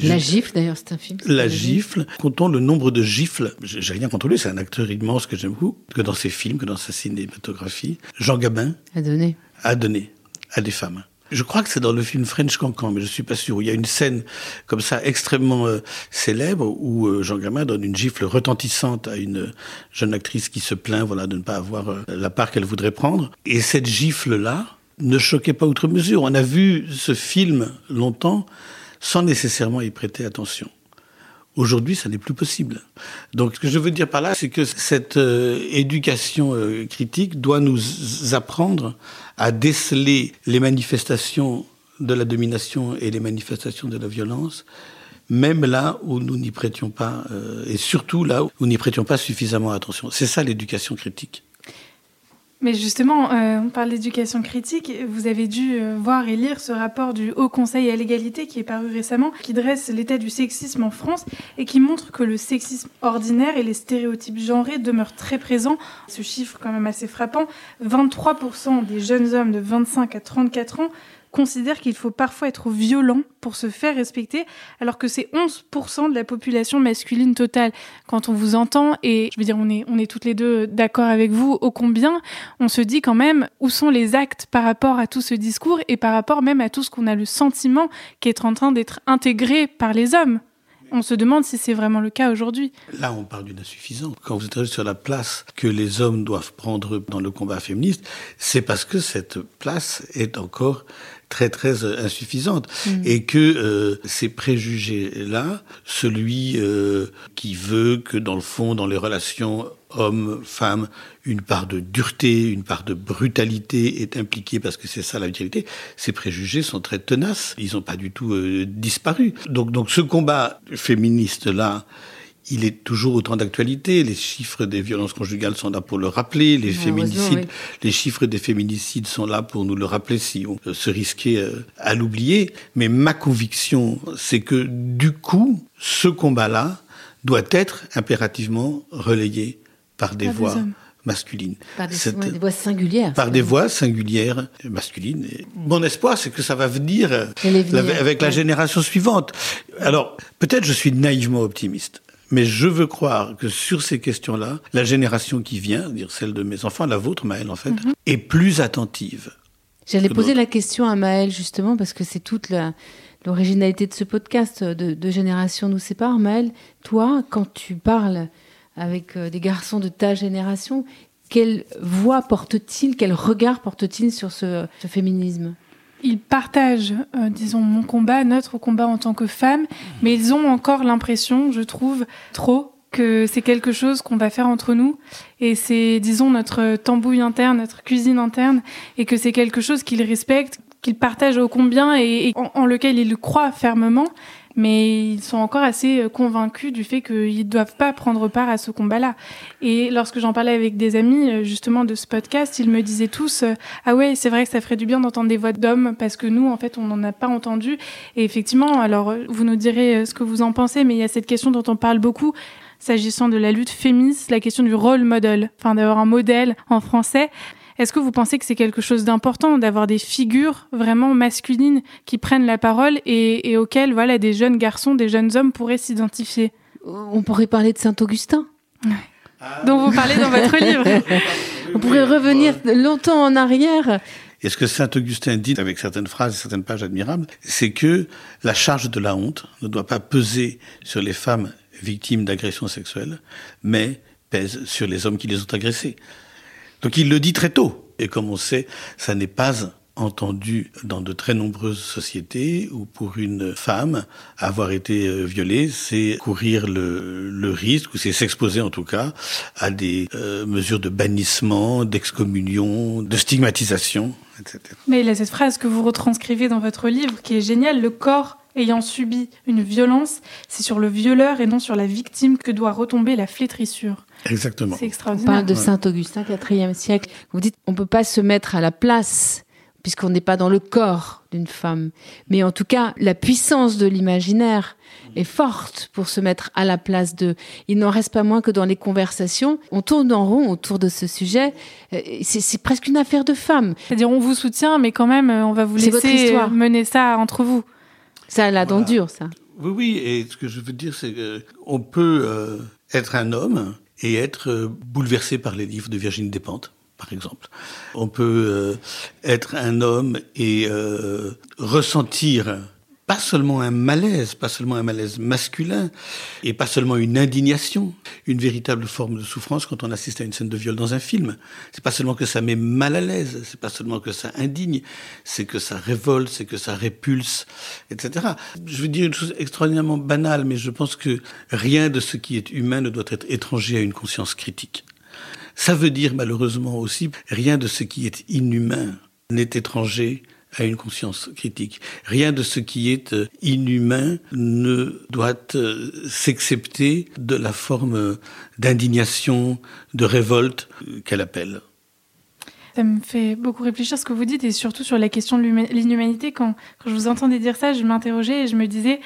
La gifle, d'ailleurs, c'est un film. La gifle, comptons le nombre de gifles. J'ai rien contre lui, c'est un acteur immense que j'aime beaucoup, que dans ses films, que dans sa cinématographie. Jean Gabin. A donné. A donné à des femmes. Je crois que c'est dans le film French Cancan, mais je suis pas sûr. Il y a une scène comme ça extrêmement euh, célèbre où euh, Jean Gabin donne une gifle retentissante à une jeune actrice qui se plaint, voilà, de ne pas avoir euh, la part qu'elle voudrait prendre. Et cette gifle-là ne choquait pas outre mesure. On a vu ce film longtemps sans nécessairement y prêter attention. Aujourd'hui, ça n'est plus possible. Donc, ce que je veux dire par là, c'est que cette euh, éducation euh, critique doit nous apprendre à déceler les manifestations de la domination et les manifestations de la violence, même là où nous n'y prêtions pas, euh, et surtout là où nous n'y prêtions pas suffisamment attention. C'est ça l'éducation critique. Mais justement, euh, on parle d'éducation critique. Vous avez dû euh, voir et lire ce rapport du Haut Conseil à l'égalité qui est paru récemment, qui dresse l'état du sexisme en France et qui montre que le sexisme ordinaire et les stéréotypes genrés demeurent très présents. Ce chiffre quand même assez frappant, 23% des jeunes hommes de 25 à 34 ans considèrent qu'il faut parfois être violent pour se faire respecter, alors que c'est 11% de la population masculine totale. Quand on vous entend, et je veux dire, on est, on est toutes les deux d'accord avec vous, au combien, on se dit quand même où sont les actes par rapport à tout ce discours et par rapport même à tout ce qu'on a le sentiment qui est en train d'être intégré par les hommes? On se demande si c'est vraiment le cas aujourd'hui. Là, on parle d'une insuffisance. Quand vous êtes sur la place que les hommes doivent prendre dans le combat féministe, c'est parce que cette place est encore très très euh, insuffisante mm. et que euh, ces préjugés là celui euh, qui veut que dans le fond dans les relations homme, femme, une part de dureté, une part de brutalité est impliquée parce que c'est ça la vitalité. Ces préjugés sont très tenaces. Ils n'ont pas du tout euh, disparu. Donc, donc ce combat féministe là, il est toujours autant d'actualité. Les chiffres des violences conjugales sont là pour le rappeler. Les féminicides, les chiffres des féminicides sont là pour nous le rappeler si on se risquait euh, à l'oublier. Mais ma conviction, c'est que du coup, ce combat-là doit être impérativement relayé par des voix masculines. Par des, voix singulières. Par des voix singulières masculines. mon espoir, c'est que ça va venir, avec la génération suivante. Alors, peut-être je suis naïvement optimiste. Mais je veux croire que sur ces questions-là, la génération qui vient, dire celle de mes enfants, la vôtre, Maëlle, en fait, mhm. est plus attentive. J'allais poser la question à Maëlle, justement, parce que c'est toute l'originalité de ce podcast de, de Génération nous sépare. Maëlle, toi, quand tu parles avec euh, des garçons de ta génération, quelle voix porte-t-il, quel regard porte-t-il sur ce, féminisme? Ils partagent, euh, disons, mon combat, notre combat en tant que femme, mais ils ont encore l'impression, je trouve, trop que c'est quelque chose qu'on va faire entre nous. Et c'est, disons, notre tambouille interne, notre cuisine interne et que c'est quelque chose qu'ils respectent, qu'ils partagent au combien et, en, lequel ils croient fermement mais ils sont encore assez euh, convaincus du fait qu'ils ne doivent pas prendre part à ce combat-là. Et lorsque j'en parlais avec des amis euh, justement de ce podcast, ils me disaient tous euh, ah ouais c'est vrai que ça ferait du bien d'entendre des voix d'hommes parce que nous en fait on n'en a pas entendu. Et effectivement, alors vous nous direz ce que vous en pensez, mais il y a cette question dont on parle beaucoup s'agissant de la lutte féministe, la question du rôle model, enfin d'avoir un modèle en français. Est-ce que vous pensez que c'est quelque chose d'important d'avoir des figures vraiment masculines qui prennent la parole et, auxquelles voilà des jeunes garçons, des jeunes hommes pourraient s'identifier? On pourrait parler de Saint Augustin. dont vous parlez dans votre livre. On pourrait revenir longtemps en arrière. Et ce que Saint Augustin dit avec certaines phrases et certaines pages admirables, c'est que la charge de la honte ne doit pas peser sur les femmes victimes d'agressions sexuelles, mais pèse sur les hommes qui les ont agressées. Donc il le dit très tôt. Et comme on sait, ça n'est pas entendu dans de très nombreuses sociétés où pour une femme avoir été euh, violée, c'est courir le, risque, ou c'est s'exposer en tout cas à des euh, mesures de bannissement, d'excommunion, de stigmatisation, etc. Mais il y a cette phrase que vous retranscrivez dans votre livre qui est géniale, le corps ayant subi une violence, c'est sur le violeur et non sur la victime que doit retomber la flétrissure. Exactement. C'est extraordinaire. On parle de Saint Augustin, 4e siècle. Vous dites, on peut pas se mettre à la place puisqu'on n'est pas dans le corps d'une femme. Mais en tout cas, la puissance de l'imaginaire est forte pour se mettre à la place de. Il n'en reste pas moins que dans les conversations, on tourne en rond autour de ce sujet. Euh, c'est presque une affaire de femmes. C'est-à-dire, on vous soutient, mais quand même, on va vous laisser mener ça entre vous. Ça a la dent dure, ça. Oui, oui. Et ce que je veux dire, c'est qu'on peut euh, être un homme et être euh, bouleversé par les livres de Virginie Despentes, par exemple. On peut euh, être un homme et ressentir pas seulement un malaise, pas seulement un malaise masculin, et pas seulement une indignation, une véritable forme de souffrance quand on assiste à une scène de viol dans un film. C'est pas seulement que ça met mal à l'aise, c'est pas seulement que ça indigne, c'est que ça révolte, c'est que ça répulse, etc. Je veux dire une chose extraordinairement banale, mais je pense que rien de ce qui est humain ne doit être étranger à une conscience critique. Ça veut dire malheureusement aussi rien de ce qui est inhumain n'est étranger à une conscience critique. Rien de ce qui est euh, inhumain ne doit euh, s'excepter de la forme d'indignation, de révolte euh, qu'elle appelle. Ça me fait beaucoup réfléchir ce que vous dites et surtout sur la question de l'inhumanité. Quand, je vous entendais dire ça, je m'interrogeais et je me disais,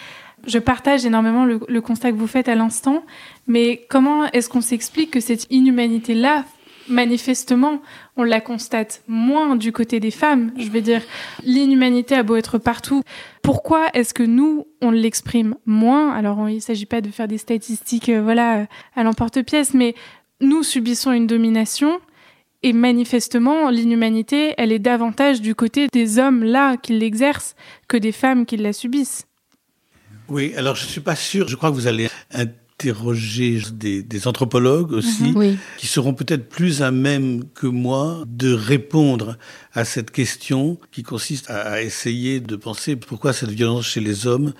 je partage énormément le constat que vous faites à l'instant, mais comment est-ce qu'on s'explique que cette inhumanité-là manifestement, on la constate moins du côté des femmes. Je veux dire, l'inhumanité a beau être partout. Pourquoi est-ce que nous, on l'exprime moins? Alors, il ne s'agit pas de faire des statistiques, euh, voilà, à l'emporte-pièce, mais nous subissons une domination. Et manifestement, l'inhumanité, elle est davantage du côté des hommes là qui l'exercent que des femmes qui la subissent. Oui, alors je suis pas sûr. Je crois que vous allez interroger des, anthropologues aussi, mhm. qui seront peut-être plus à même que moi de répondre à cette question qui consiste à, essayer de penser pourquoi cette violence chez les hommes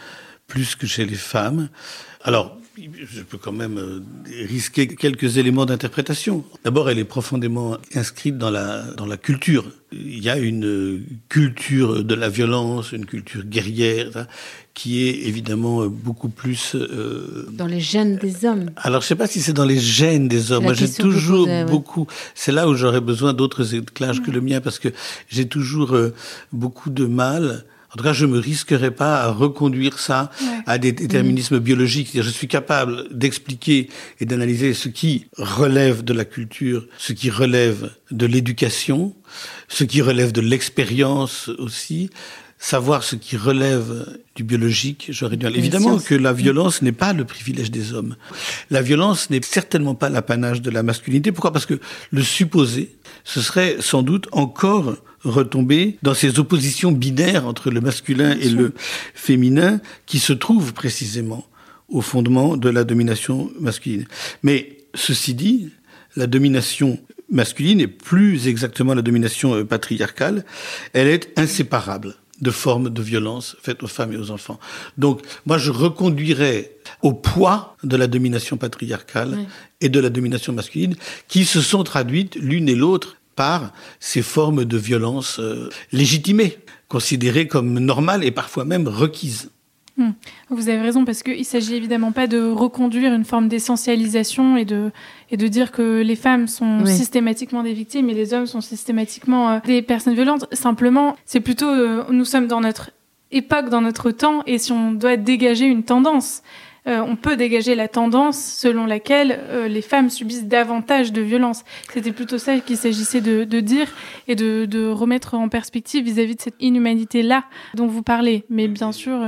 plus que chez les femmes. Alors, je peux quand même euh, risquer quelques éléments d'interprétation. D'abord, elle est profondément inscrite dans la, dans la culture. Il y a une culture de la violence, une culture guerrière, qui est évidemment beaucoup plus... Euh... Dans les gènes des hommes. Alors, je ne sais pas si c'est dans les gènes des hommes. Moi, j'ai toujours beaucoup... C'est là où j'aurais besoin d'autres éclairages que le mien, parce que j'ai toujours euh, beaucoup de mal en tout cas, je me risquerais pas à reconduire ça à des déterminismes mmh. biologiques. Je suis capable d'expliquer et d'analyser ce qui relève de la culture, ce qui relève de l'éducation, ce qui relève de l'expérience aussi, savoir ce qui relève du biologique, j'aurais dû... Évidemment que la violence n'est pas le privilège des hommes. La violence n'est certainement pas l'apanage de la masculinité. Pourquoi? Parce que le supposer, ce serait sans doute encore retomber dans ces oppositions binaires entre le masculin et le féminin qui se trouvent précisément au fondement de la domination masculine. Mais ceci dit, la domination masculine, et plus exactement la domination euh, patriarcale, elle est inséparable de formes de violence faites aux femmes et aux enfants. Donc, moi, je reconduirais au poids de la domination patriarcale et de la domination masculine, qui se sont traduites l'une et l'autre par ces formes de violence euh, légitimées, considérées comme normales et parfois même requises. Hmm. Vous avez raison, parce qu'il ne s'agit évidemment pas de reconduire une forme d'essentialisation et de, et de dire que les femmes sont systématiquement des victimes et les hommes sont systématiquement euh, des personnes violentes. Simplement, c'est plutôt, euh, nous sommes dans notre époque, dans notre temps, et si on doit dégager une tendance, euh, on peut dégager la tendance selon laquelle les femmes subissent davantage de violences. C'était plutôt ça qu'il s'agissait de, dire et de, de, remettre en perspective vis-à-vis de cette inhumanité-là dont vous parlez. Mais bien sûr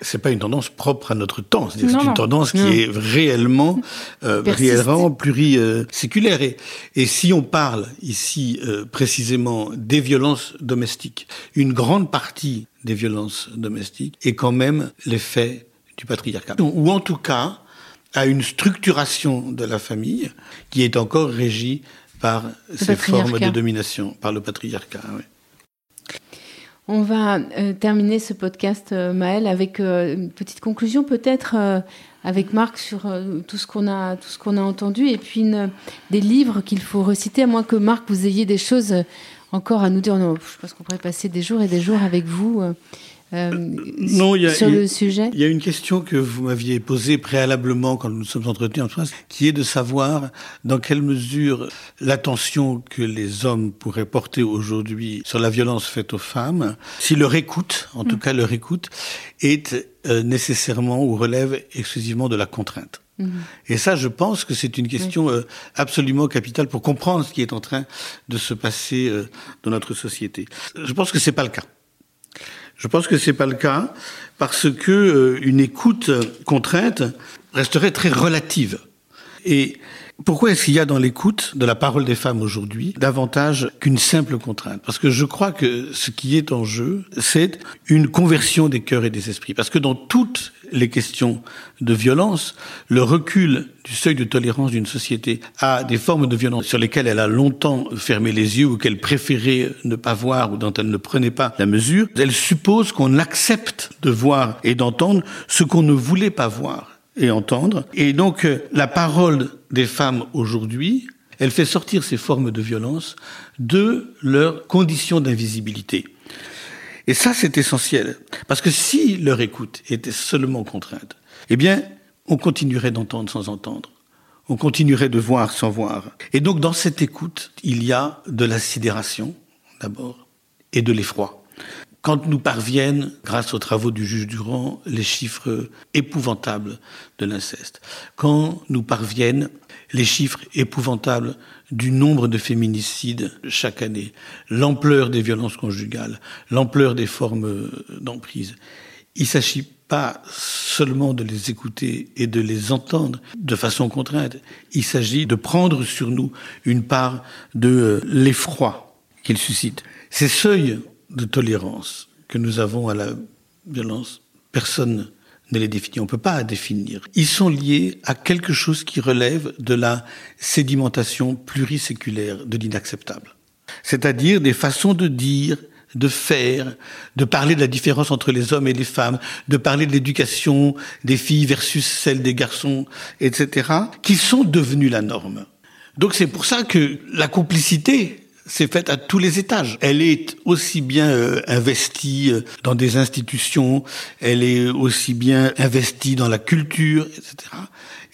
c'est pas une tendance propre à notre temps. C'est une tendance qui est réellement, euh, réellement pluriséculaire. Et, et si on parle ici euh, précisément des violences domestiques, une grande partie des violences domestiques est quand même l'effet du patriarcat. Ou en tout cas, à une structuration de la famille qui est encore régie par ces formes de domination, par le patriarcat. Oui. On va euh, terminer ce podcast, euh, Maëlle, avec euh, une petite conclusion peut-être avec Marc sur tout ce qu'on a, tout ce qu'on a entendu, et puis des livres qu'il faut reciter, à moins que Marc vous ayez des choses encore à nous dire. Non, je pense qu'on pourrait passer des jours et des jours avec vous. Euh, non, a, sur le sujet Il y a une question que vous m'aviez posée préalablement quand nous nous sommes entretenus en France, qui est de savoir dans quelle mesure l'attention que les hommes pourraient porter aujourd'hui sur la violence faite aux femmes, si leur écoute, en tout mm. cas leur écoute, est euh, nécessairement ou relève exclusivement de la contrainte. Mm. Et ça, je pense que c'est une question euh, absolument capitale pour comprendre ce qui est en train de se passer dans notre société. Je pense que c'est pas le cas. Je pense que c'est pas le cas parce que euh, une écoute contrainte resterait très relative. Pourquoi est-ce qu'il y a dans l'écoute de la parole des femmes aujourd'hui davantage qu'une simple contrainte? Parce que je crois que ce qui est en jeu, c'est une conversion des cœurs et des esprits. Parce que dans toutes les questions de violence, le recul du seuil de tolérance d'une société à des formes de violence sur lesquelles elle a longtemps fermé les yeux ou qu'elle préférait ne pas voir ou dont elle ne prenait pas la mesure, elle suppose qu'on accepte de voir et d'entendre ce qu'on ne voulait pas voir et entendre. Et donc, euh, la parole des femmes aujourd'hui, elle fait sortir ces formes de violence de leurs conditions d'invisibilité. Et ça, c'est essentiel. Parce que si leur écoute était seulement contrainte, eh bien, on continuerait d'entendre sans entendre. On continuerait de voir sans voir. Et donc, dans cette écoute, il y a de la sidération, d'abord, et de l'effroi. Quand nous parviennent, grâce aux travaux du juge Durand, les chiffres épouvantables de l'inceste, quand nous parviennent les chiffres épouvantables du nombre de féminicides chaque année, l'ampleur des violences conjugales, l'ampleur des formes d'emprise. Il s'agit pas seulement de les écouter et de les entendre de façon contrainte. Il s'agit de prendre sur nous une part de euh, l'effroi qu'ils suscitent. Ces seuils de tolérance que nous avons à la violence, personne ne les définit. On ne peut pas définir. Ils sont liés à quelque chose qui relève de la sédimentation pluriséculaire de l'inacceptable. C'est-à-dire des façons de dire, de faire, de parler de la différence entre les hommes et les femmes, de parler de l'éducation des filles versus celle des garçons, etc., qui sont devenus la norme. Donc c'est pour ça que la complicité s'est faite à tous les étages. Elle est aussi bien euh, investie euh, dans des institutions, elle est aussi bien investie dans la culture, etc.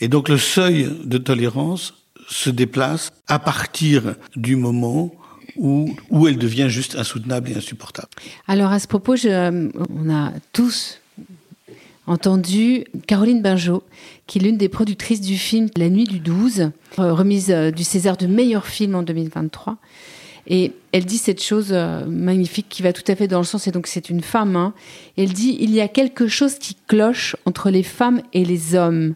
Et donc le seuil de tolérance se déplace à partir du moment où, où elle devient juste insoutenable et insupportable. Alors à ce propos, je, on a tous entendu Caroline Bingeot, qui est l'une des productrices du film La Nuit du 12, remise euh, du César de meilleur film en 2023. Et elle dit cette chose euh, magnifique qui va tout à fait dans le sens, et donc c'est une femme, hein. elle dit, il y a quelque chose qui cloche entre les femmes et les hommes.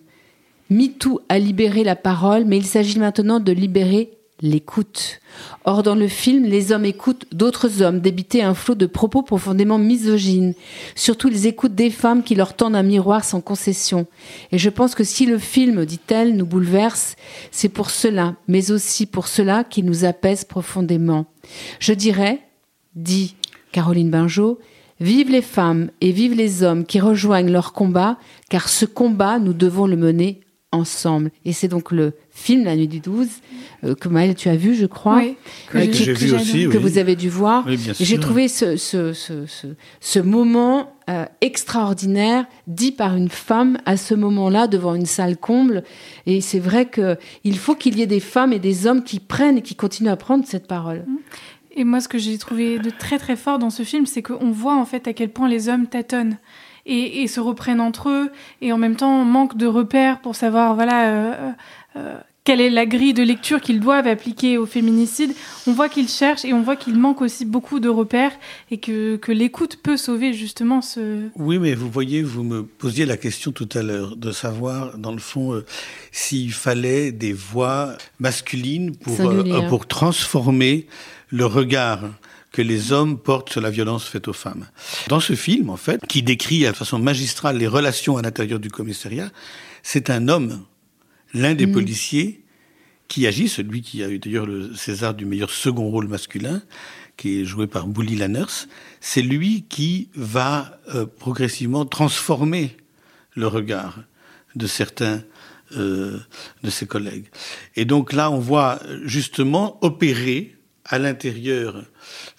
MeToo a libéré la parole, mais il s'agit maintenant de libérer l'écoute. Or, dans le film, les hommes écoutent d'autres hommes débiter un flot de propos profondément misogynes. Surtout, ils écoutent des femmes qui leur tendent un miroir sans concession. Et je pense que si le film, dit-elle, nous bouleverse, c'est pour cela, mais aussi pour cela qui nous apaise profondément. Je dirais, dit Caroline Bingeot, Vive les femmes et vive les hommes qui rejoignent leur combat, car ce combat, nous devons le mener ensemble. Et c'est donc le film La Nuit du 12 euh, que Maëlle tu as vu, je crois, oui, que, j'ai vu aussi, que vous avez dû voir. et j'ai trouvé ce, ce, ce, ce moment euh, extraordinaire dit par une femme à ce moment-là devant une salle comble. Et c'est vrai que il faut qu'il y ait des femmes et des hommes qui prennent et qui continuent à prendre cette parole. Et moi, ce que j'ai trouvé de très très fort dans ce film, c'est qu'on voit en fait à quel point les hommes tâtonnent et, se reprennent entre eux et en même temps manquent de repères pour savoir voilà euh, euh, quelle est la grille de lecture qu'ils doivent appliquer au féminicide. On voit qu'ils cherchent et on voit qu'il manque aussi beaucoup de repères et que, que l'écoute peut sauver justement ce... Oui, mais vous voyez, vous me posiez la question tout à l'heure de savoir, dans le fond, euh, s'il fallait des voix masculines pour, pour transformer le regard que les hommes portent sur la violence faite aux femmes. Dans ce film, en fait, qui décrit de façon magistrale les relations à l'intérieur du commissariat, c'est un homme, l'un des mm. policiers, qui agit, celui qui a eu d'ailleurs le César du meilleur second rôle masculin, qui est joué par Bully Lanners, c'est lui qui va euh, progressivement transformer le regard de certains euh, de ses collègues. Et donc là, on voit justement opérer à l'intérieur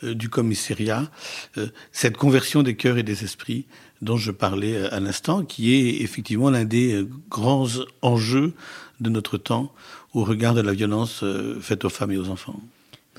euh, du commissariat euh, cette conversion des cœurs et des esprits dont je parlais euh, à l'instant, qui est effectivement l'un des grands enjeux de notre temps au regard de la violence faite aux femmes et aux enfants.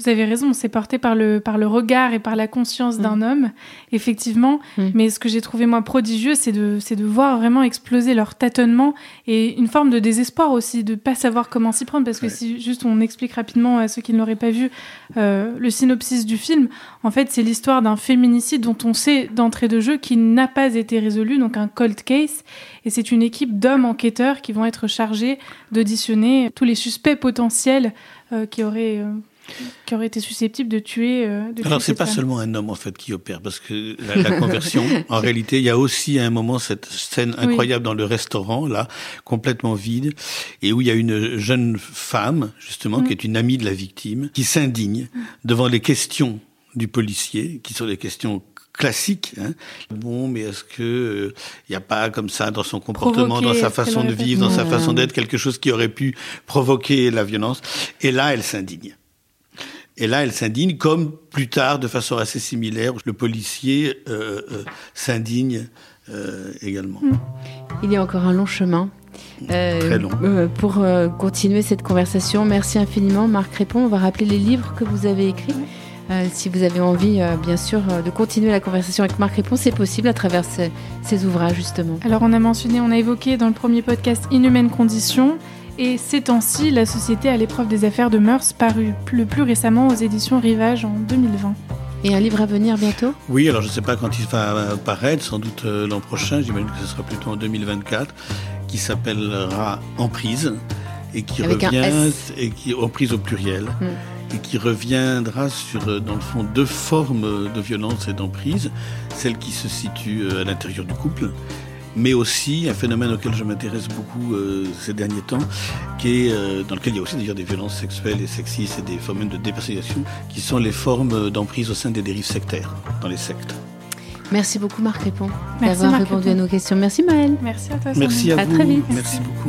Vous avez raison, c'est porté par le, par le regard et par la conscience d'un mm. homme, effectivement. Mm. Mais ce que j'ai trouvé, moi, prodigieux, c'est de, de voir vraiment exploser leur tâtonnement et une forme de désespoir aussi, de pas savoir comment s'y prendre. Parce que si juste on explique rapidement à ceux qui ne l'auraient pas vu euh, le synopsis du film, en fait, c'est l'histoire d'un féminicide dont on sait d'entrée de jeu qu'il n'a pas été résolu, donc un cold case. Et c'est une équipe d'hommes enquêteurs qui vont être chargés d'auditionner tous les suspects potentiels euh, qui auraient... Euh, qui aurait été susceptible de tuer. Euh, de Alors c'est pas seulement un homme en fait qui opère, parce que la, conversion, en réalité, il y a aussi à un moment cette scène incroyable dans le restaurant là, complètement vide, et où il y a une jeune femme justement qui mm. est une amie de la victime, qui s'indigne mm. devant les questions du policier, qui sont des questions classiques. Hein. Bon, mais est-ce que il euh, n'y a pas comme ça dans son comportement, dans sa façon de vivre, dans sa façon d'être, quelque chose qui aurait pu provoquer la violence Et là, elle s'indigne. Et là, elle s'indigne, comme plus tard, de façon assez similaire, le policier euh, euh, s'indigne euh, également. Hmm. Il y a encore un long chemin. Très long. pour continuer cette conversation, merci infiniment, Marc Répond. On va rappeler les livres que vous avez écrits. si vous avez envie, bien sûr, de continuer la conversation avec Marc Répond, c'est possible à travers ces, ces, ouvrages, justement. Alors, on a mentionné, on a évoqué dans le premier podcast Inhumaine Condition et ces temps-ci, la société à l'épreuve des affaires de mœurs, paru le plus récemment aux éditions Rivage en 2020. Et un livre à venir bientôt? Oui, alors je ne sais pas quand il va paraître, sans doute euh, l'an prochain, j'imagine que ce sera plutôt en 2024, qui s'appellera Emprise et qui revient et qui emprise au pluriel. Hmm et qui reviendra sur, euh, dans le fond, deux formes de violence et d'emprise, celle qui se situe euh, à l'intérieur du couple, mais aussi un phénomène auquel je m'intéresse beaucoup euh, ces derniers temps, qui est, dans lequel il y a aussi d'ailleurs des violences sexuelles et sexistes et des phénomènes de dépersonnalisation, qui sont les formes d'emprise au sein des dérives sectaires, dans les sectes. Merci beaucoup Marc Répond d'avoir répondu à nos questions. Merci Maëlle. Merci à toi. Merci à, à très vite. Merci beaucoup.